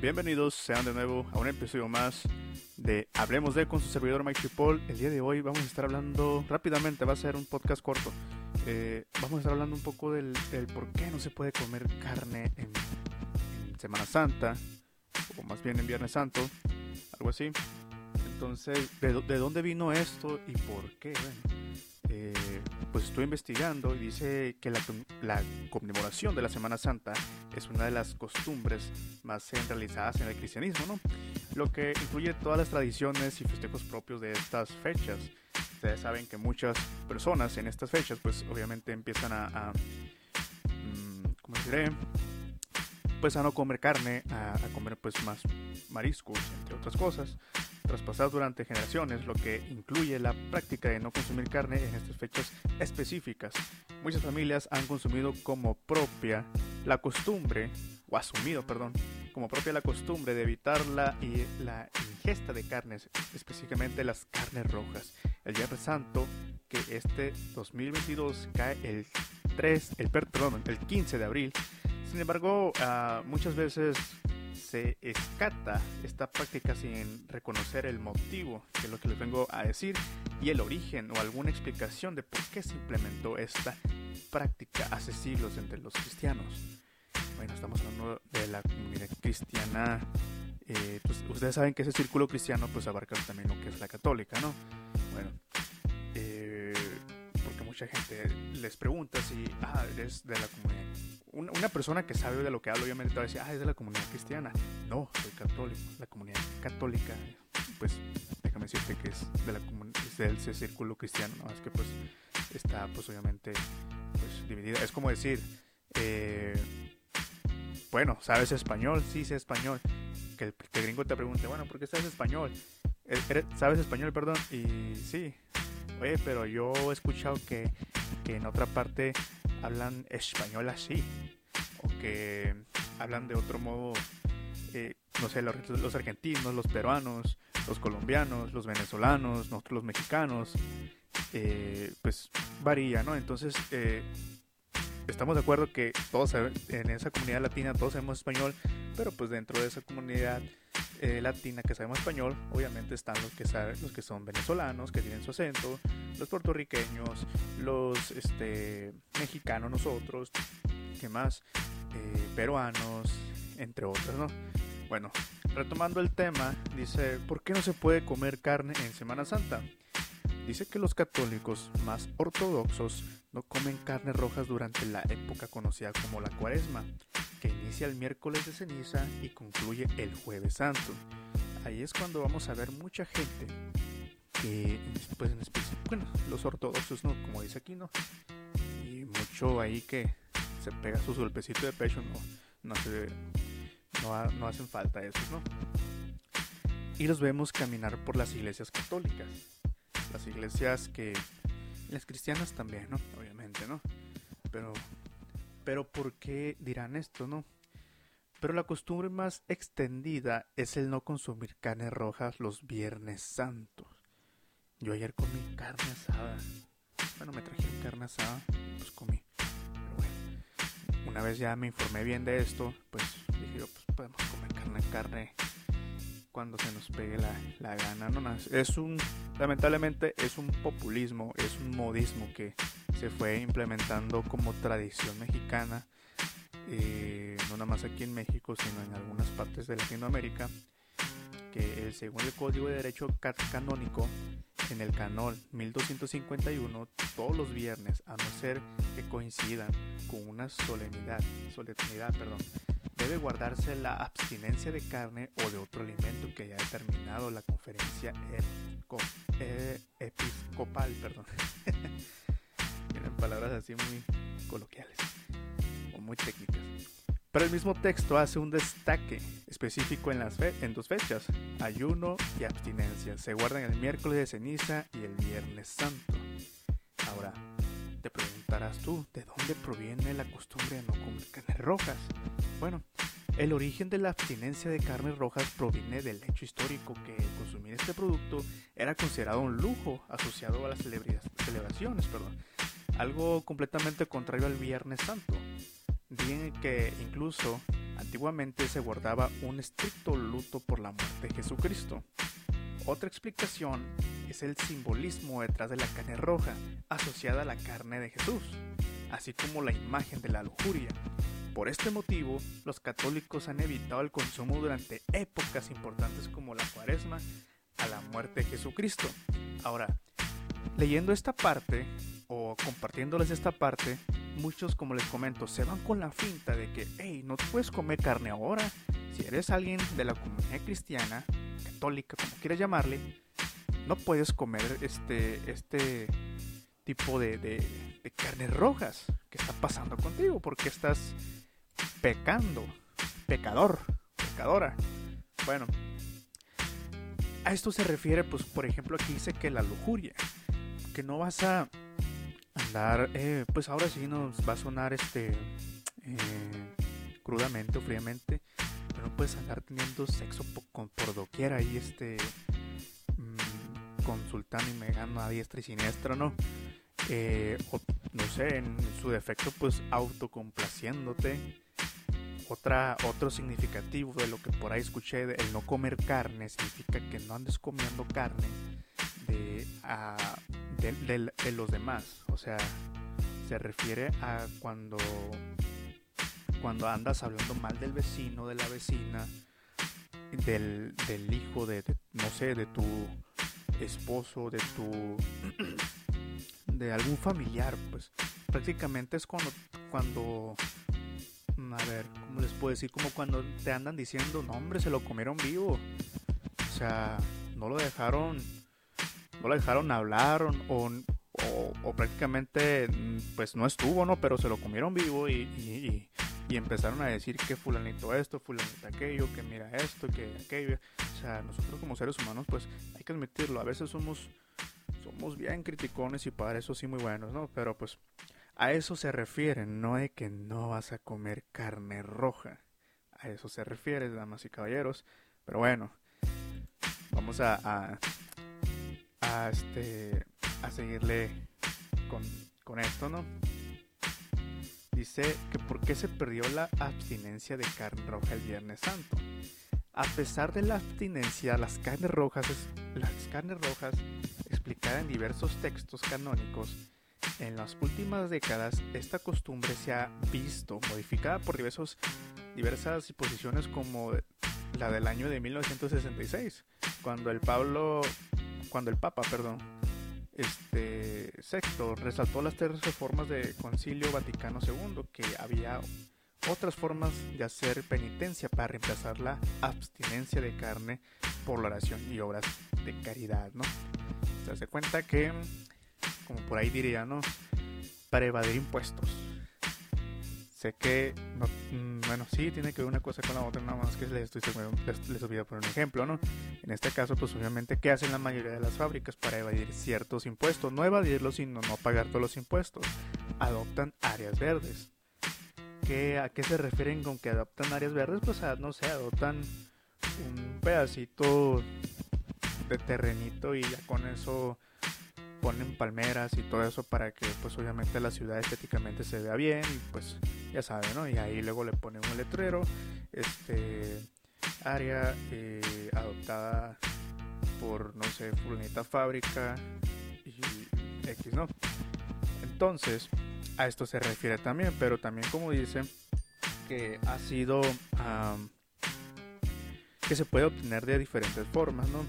Bienvenidos sean de nuevo a un episodio más de Hablemos de con su servidor Mike Paul. El día de hoy vamos a estar hablando rápidamente, va a ser un podcast corto. Eh, vamos a estar hablando un poco del, por qué no se puede comer carne en, Semana Santa, o más bien en Viernes Santo, algo así. Entonces, ¿de, dónde vino esto y por qué? Eh, pues estoy investigando y dice que la, la, conmemoración de la Semana Santa es una de las costumbres más realizadas en el cristianismo, ¿no? Lo que incluye todas las tradiciones y festejos propios de estas fechas. Ustedes saben que muchas personas en estas fechas, pues obviamente empiezan a, a mm, ¿cómo diré? Pues a no comer carne, a, a comer pues más mariscos, entre otras cosas traspasadas durante generaciones, lo que incluye la práctica de no consumir carne en estas fechas específicas. Muchas familias han consumido como propia la costumbre, o asumido, perdón, como propia la costumbre de evitar la, y la ingesta de carnes, específicamente las carnes rojas. El Viernes Santo, que este 2022 cae el 3, el, perdón, el 15 de abril. Sin embargo, uh, muchas veces se escata esta práctica sin reconocer el motivo, que es lo que les vengo a decir, y el origen o alguna explicación de por qué se implementó esta práctica hace siglos entre los cristianos. Bueno, estamos hablando de la comunidad cristiana. Eh, pues ustedes saben que ese círculo cristiano pues abarca también lo que es la católica, ¿no? Bueno, mucha gente les pregunta si, ah, eres de la comunidad una, persona que sabe de lo que hablo, obviamente te va a decir, ah, es de la comunidad cristiana. No, soy católico. La comunidad católica, pues, déjame decirte que es de la de ese círculo cristiano, ¿no? Es que, pues, está, pues, obviamente, pues, dividida. Es como decir, eh, bueno, ¿sabes español? Sí, sé español. Que el, gringo te pregunte, bueno, ¿por qué sabes español? Eh, ¿Sabes español, perdón? Y sí. Oye, pero yo he escuchado que, en otra parte hablan español así, o que hablan de otro modo, eh, no sé, los, argentinos, los peruanos, los colombianos, los venezolanos, nosotros los mexicanos, eh, pues varía, ¿no? Entonces, eh, estamos de acuerdo que todos en esa comunidad latina todos sabemos español, pero pues dentro de esa comunidad eh, latina que sabemos español, obviamente están los que saben, los que son venezolanos, que tienen su acento, los puertorriqueños, los este, mexicanos nosotros, ¿qué más? Eh, peruanos, entre otros, ¿no? Bueno, retomando el tema, dice, ¿por qué no se puede comer carne en Semana Santa? Dice que los católicos más ortodoxos no comen carnes rojas durante la época conocida como la cuaresma, que inicia el miércoles de ceniza y concluye el jueves santo. Ahí es cuando vamos a ver mucha gente que, pues en específico, bueno, los ortodoxos, ¿no? Como dice aquí, ¿no? Y mucho ahí que se pega su golpecito de pecho, no, no, no hacen falta esos, ¿no? Y los vemos caminar por las iglesias católicas. Las iglesias que... Las cristianas también, ¿no? Obviamente, ¿no? Pero pero ¿por qué dirán esto, no? Pero la costumbre más extendida es el no consumir carnes rojas los viernes santos. Yo ayer comí carne asada. Bueno, me traje carne asada, pues comí. Pero bueno, una vez ya me informé bien de esto, pues dije yo, pues podemos comer carne, carne cuando se nos pegue la, la gana. No, no, es un, lamentablemente es un populismo, es un modismo que se fue implementando como tradición mexicana, eh, no nada más aquí en México, sino en algunas partes de Latinoamérica, que según el Código de Derecho Canónico, en el canón 1251, todos los viernes, a no ser que coincidan con una solemnidad, solemnidad perdón, debe guardarse la abstinencia de carne o de otro alimento que haya determinado la conferencia eh, episcopal. Perdón. Palabras así muy coloquiales o muy técnicas. Pero el mismo texto hace un destaque específico en, las en dos fechas, ayuno y abstinencia. Se guardan el miércoles de ceniza y el viernes santo. Ahora, te preguntarás tú, ¿de dónde proviene la costumbre de no comer carnes rojas? Bueno, el origen de la abstinencia de carnes rojas proviene del hecho histórico que consumir este producto era considerado un lujo asociado a las celebraciones, perdón, algo completamente contrario al Viernes Santo. Bien que incluso Antiguamente se guardaba un estricto luto por la muerte de Jesucristo. Otra explicación es el simbolismo detrás de la carne roja, asociada a la carne de Jesús, así como la imagen de la lujuria. Por este motivo, los católicos han evitado el consumo durante épocas importantes como la cuaresma a la muerte de Jesucristo. Ahora, leyendo esta parte o compartiéndoles esta parte, muchos, como les comento, se van con la finta de que, hey, no puedes comer carne ahora. Si eres alguien de la comunidad cristiana, católica, como quieras llamarle, no puedes comer este, este tipo de, de, de carnes rojas. ¿Qué está pasando contigo? Porque estás pecando, pecador, pecadora. Bueno, a esto se refiere, pues, por ejemplo, aquí dice que la lujuria, que no vas a andar, eh, pues ahora sí nos va a sonar este eh, crudamente o fríamente, pero no puedes andar teniendo sexo por, por doquier ahí, este, mmm, consultando y megando a diestra y siniestra, ¿no? Eh, o, no sé, en su defecto, pues autocomplaciéndote. Otra, otro significativo de lo que por ahí escuché, el no comer carne, significa que no andes comiendo carne de, a, de, de, de los demás. O sea, se refiere a cuando, cuando andas hablando mal del vecino, de la vecina, del, del hijo de, no sé, de tu esposo, de tu de algún familiar, pues prácticamente es cuando cuando a ver, ¿cómo les puedo decir? Como cuando te andan diciendo, no hombre, se lo comieron vivo. O sea, no lo dejaron, no lo dejaron hablar o, o, prácticamente, pues no estuvo, ¿no? Pero se lo comieron vivo y, y, empezaron a decir que fulanito esto, fulanito aquello, que mira esto, que aquello. O sea, nosotros como seres humanos, pues hay que admitirlo, a veces somos, somos bien criticones y para eso sí muy buenos, ¿no? Pero pues a eso se refiere, no de que no vas a comer carne roja. A eso se refiere, damas y caballeros. Pero bueno, vamos a, a este, a seguirle con, con esto, ¿no? Dice que por qué se perdió la abstinencia de carne roja el Viernes Santo. A pesar de la abstinencia, las carnes rojas, las carnes rojas explicadas en diversos textos canónicos, en las últimas décadas esta costumbre se ha visto modificada por diversos, diversas disposiciones como la del año de 1966, cuando el Pablo, cuando el Papa, perdón, este sexto resaltó las tres reformas del Concilio Vaticano II, que había otras formas de hacer penitencia para reemplazar la abstinencia de carne por la oración y obras de caridad, ¿no? Se hace cuenta que como por ahí diría, ¿no? Para evadir impuestos. Sé que, mm, bueno, sí, tiene que ver una cosa con la otra, nada más que les, estoy, les, voy un ejemplo, ¿no? En este caso, pues obviamente, ¿qué hacen la mayoría de las fábricas para evadir ciertos impuestos? No evadirlos, sino no pagar todos los impuestos. Adoptan áreas verdes. ¿Qué, ¿A qué se refieren con que adoptan áreas verdes? Pues, no sé, adoptan un pedacito de terrenito y ya con eso ponen palmeras y todo eso para que pues obviamente la ciudad estéticamente se vea bien y pues ya saben, ¿no? Y ahí luego le ponen un letrero, este área eh, adoptada por no sé, fulanita fábrica y X, ¿no? Entonces, a esto se refiere también, pero también como dice que ha sido um, que se puede obtener de diferentes formas, ¿no?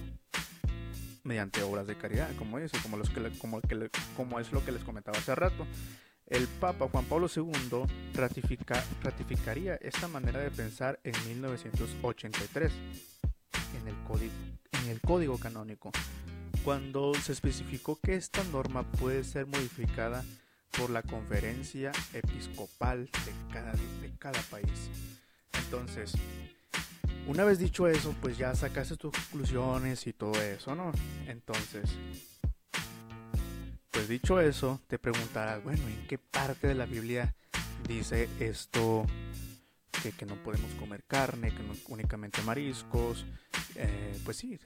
Mediante obras de caridad, como eso, como, los que, como, que, como es lo que les comentaba hace rato. El Papa Juan Pablo II ratifica, ratificaría esta manera de pensar en 1983 en el, código, en el código canónico, cuando se especificó que esta norma puede ser modificada por la conferencia episcopal de cada, de cada país. Entonces, una vez dicho eso, pues ya sacaste tus conclusiones y todo eso, ¿no? Entonces, pues dicho eso, te preguntarás, bueno, ¿en qué parte de la Biblia dice esto que, no podemos comer carne, que no, únicamente mariscos, eh, pues sí,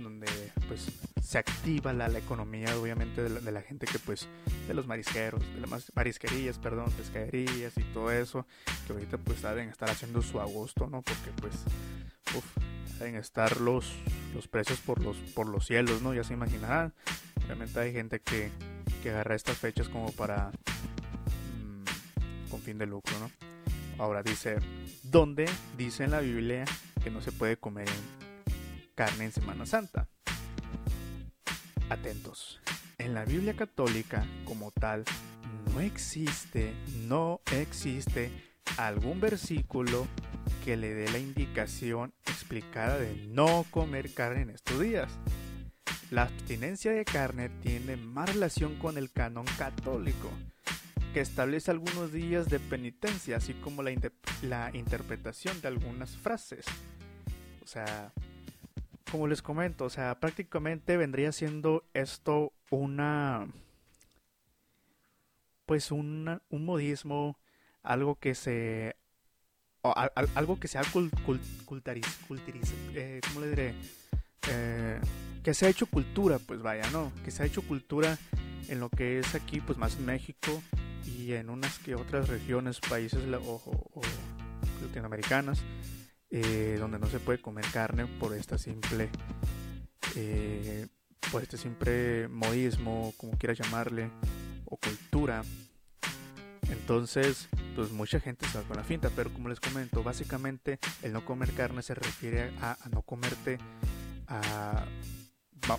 donde pues se activa la, la economía obviamente de la, gente que pues de los marisqueros, de las marisquerías, perdón, pescaderías y todo eso, que ahorita pues deben estar haciendo su agosto, ¿no? Porque pues, uff, deben estar los, los precios por los, por los cielos, ¿no? Ya se imaginarán. Obviamente hay gente que, que agarra estas fechas como para mm, con fin de lucro, ¿no? Ahora dice, ¿dónde dice en la Biblia que no se puede comer carne en Semana Santa? Atentos. En la Biblia católica como tal no existe, no existe algún versículo que le dé la indicación explicada de no comer carne en estos días. La abstinencia de carne tiene más relación con el canon católico, que establece algunos días de penitencia, así como la, la interpretación de algunas frases. O sea, como les comento, o sea, prácticamente vendría siendo esto una... Pues un, un modismo, algo que se... algo que sea cult, eh, ¿cómo le diré? Eh, que se ha hecho cultura, pues vaya, ¿no? Que se ha hecho cultura en lo que es aquí, pues más México y en unas que otras regiones, países latinoamericanas, eh, donde no se puede comer carne por esta simple, eh, por este simple modismo, como quieras llamarle, o cultura. Entonces, pues mucha gente se va con la finta, pero como les comento, básicamente el no comer carne se refiere a, a no comerte a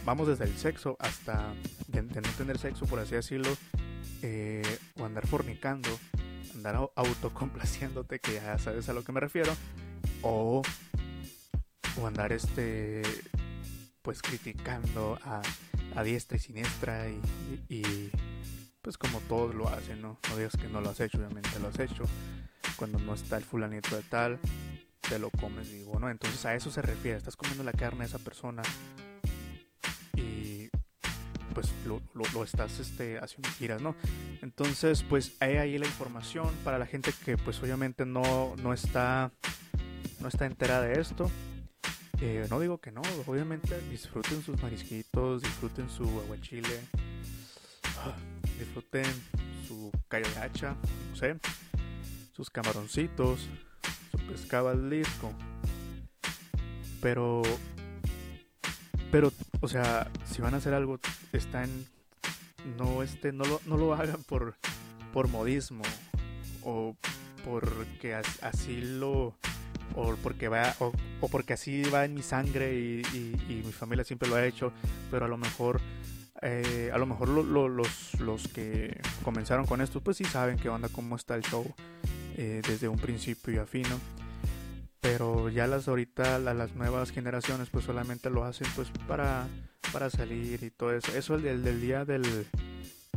vamos desde el sexo hasta de, no tener sexo, por así decirlo, eh, o andar fornicando, andar autocomplaciéndote, que ya sabes a lo que me refiero, o, o andar este, pues criticando a, a diestra y siniestra y, y, pues como todos lo hacen, ¿no? No digas que no lo has hecho, obviamente lo has hecho. Cuando no está el fulanito de tal, te lo comes, digo, ¿no? Entonces a eso se refiere, estás comiendo la carne de esa persona pues lo, estás este, haciendo giras, ¿no? Entonces, pues hay ahí la información para la gente que pues obviamente no, no está no está enterada de esto. Eh, no digo que no, obviamente disfruten sus marisquitos, disfruten su aguachile, disfruten su callo de hacha, no sé, sus camaroncitos, su pescado al disco. Pero pero, o sea, si van a hacer algo, están. No, este, no, lo, no lo hagan por, por modismo. O porque así lo. O porque, va, o, porque así va en mi sangre y, mi familia siempre lo ha hecho. Pero a lo mejor. Eh, a lo mejor los, los que comenzaron con esto, pues sí saben qué onda, cómo está el show eh, desde un principio y a fino pero ya las ahorita las nuevas generaciones pues solamente lo hacen pues para para salir y todo eso eso el del, día del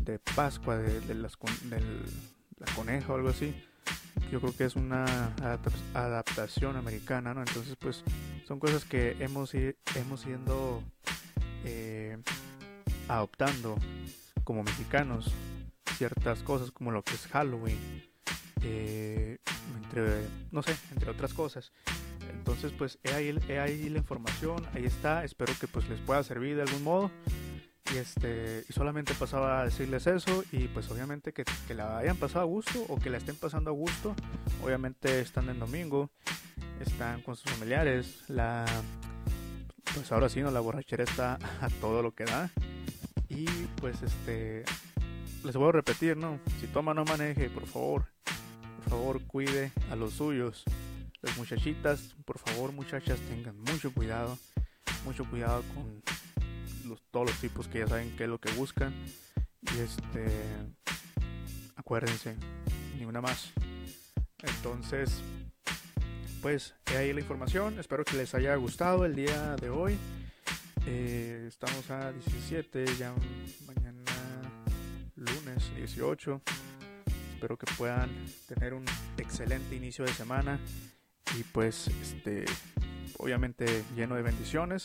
de Pascua de, del la coneja o algo así yo creo que es una adaptación americana no entonces pues son cosas que hemos hemos ido eh, adoptando como mexicanos ciertas cosas como lo que es Halloween eh, entre, no sé, entre otras cosas. Entonces, pues he ahí, ahí la información, ahí está, espero que pues les pueda servir de algún modo. Y, este, y solamente pasaba a decirles eso y pues obviamente que, que, la hayan pasado a gusto o que la estén pasando a gusto. Obviamente están en domingo, están con sus familiares, la pues ahora sí no la borrachera está a todo lo que da. Y pues este les voy a repetir, ¿no? Si toma no maneje, por favor favor cuide a los suyos. Muchachitas, por favor muchachas, tengan mucho cuidado. Mucho cuidado con los, todos los tipos que ya saben qué es lo que buscan. Y este, acuérdense, ni una más. Entonces, pues he ahí la información. Espero que les haya gustado el día de hoy. Eh, estamos a 17, ya mañana lunes 18. Espero que puedan tener un excelente inicio de semana y pues este obviamente lleno de bendiciones.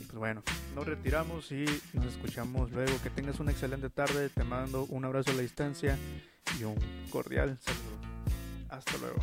Y pues bueno, nos retiramos y nos escuchamos luego. Que tengas una excelente tarde. Te mando un abrazo a la distancia y un cordial saludo. Hasta luego.